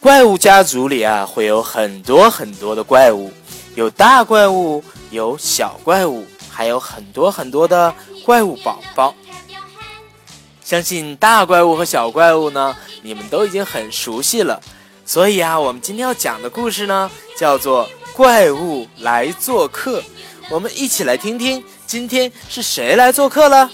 怪物家族里啊，会有很多很多的怪物，有大怪物，有小怪物，还有很多很多的怪物宝宝。相信大怪物和小怪物呢，你们都已经很熟悉了。所以啊，我们今天要讲的故事呢，叫做《怪物来做客》。我们一起来听听，今天是谁来做客了？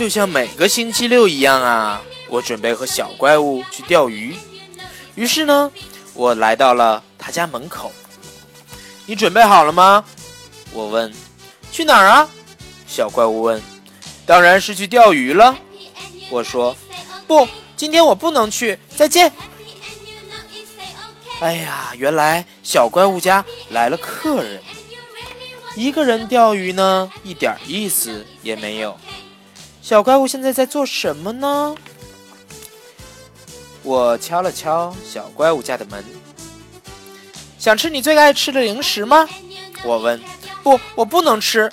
就像每个星期六一样啊，我准备和小怪物去钓鱼。于是呢，我来到了他家门口。你准备好了吗？我问。去哪儿啊？小怪物问。当然是去钓鱼了。我说。不，今天我不能去。再见。哎呀，原来小怪物家来了客人。一个人钓鱼呢，一点意思也没有。小怪物现在在做什么呢？我敲了敲小怪物家的门。想吃你最爱吃的零食吗？我问。不，我不能吃。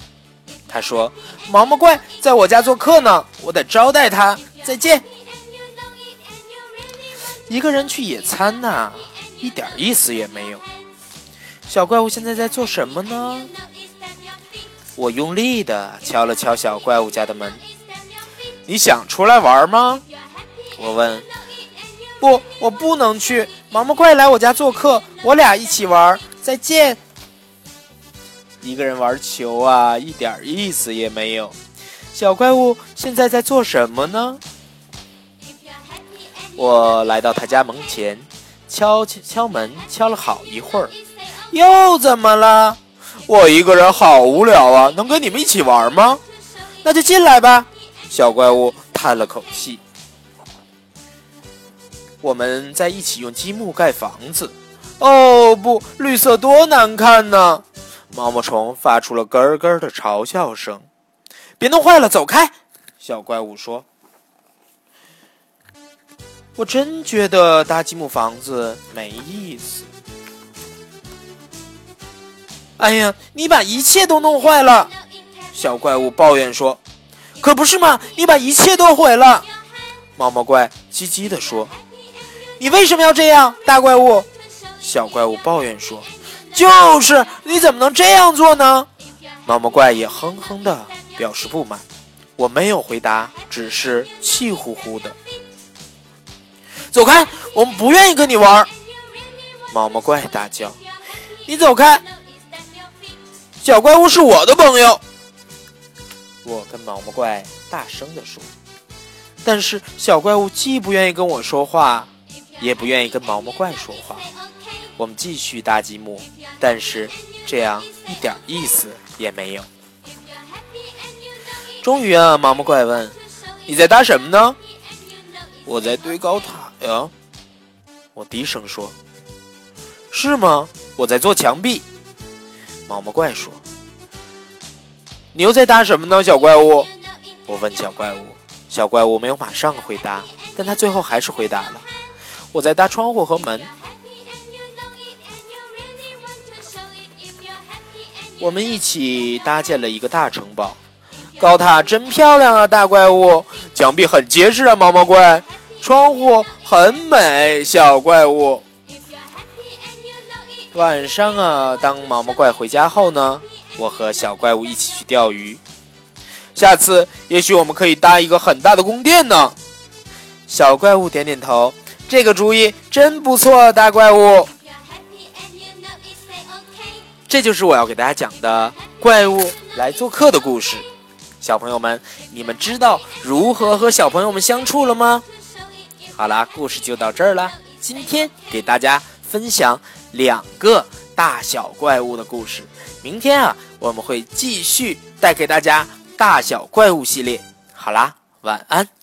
他说：“毛毛怪在我家做客呢，我得招待他。”再见。一个人去野餐呐，一点意思也没有。小怪物现在在做什么呢？我用力的敲了敲小怪物家的门。你想出来玩吗？我问。不，我不能去。毛毛怪来我家做客，我俩一起玩。再见。一个人玩球啊，一点意思也没有。小怪物现在在做什么呢？我来到他家门前，敲敲敲门，敲了好一会儿。又怎么了？我一个人好无聊啊，能跟你们一起玩吗？那就进来吧。小怪物叹了口气：“我们在一起用积木盖房子。”哦不，绿色多难看呢！毛毛虫发出了咯咯的嘲笑声。“别弄坏了，走开！”小怪物说。“我真觉得搭积木房子没意思。”哎呀，你把一切都弄坏了！小怪物抱怨说。可不是嘛！你把一切都毁了。毛毛怪唧唧地说：“你为什么要这样，大怪物？”小怪物抱怨说：“就是，你怎么能这样做呢？”毛毛怪也哼哼的表示不满。我没有回答，只是气呼呼的。走开！我们不愿意跟你玩。毛毛怪大叫：“你走开！小怪物是我的朋友。”我跟毛毛怪大声地说，但是小怪物既不愿意跟我说话，也不愿意跟毛毛怪说话。我们继续搭积木，但是这样一点意思也没有。终于啊，毛毛怪问：“你在搭什么呢？”我在堆高塔呀。我低声说：“是吗？我在做墙壁。”毛毛怪说。你又在搭什么呢，小怪物？我问小怪物。小怪物没有马上回答，但他最后还是回答了：“我在搭窗户和门。”我们一起搭建了一个大城堡，高塔真漂亮啊，大怪物！墙壁很结实啊，毛毛怪！窗户很美，小怪物。晚上啊，当毛毛怪回家后呢？我和小怪物一起去钓鱼，下次也许我们可以搭一个很大的宫殿呢。小怪物点点头，这个主意真不错，大怪物。这就是我要给大家讲的怪物来做客的故事。小朋友们，你们知道如何和小朋友们相处了吗？好啦，故事就到这儿了。今天给大家分享两个大小怪物的故事。明天啊。我们会继续带给大家大小怪物系列。好啦，晚安。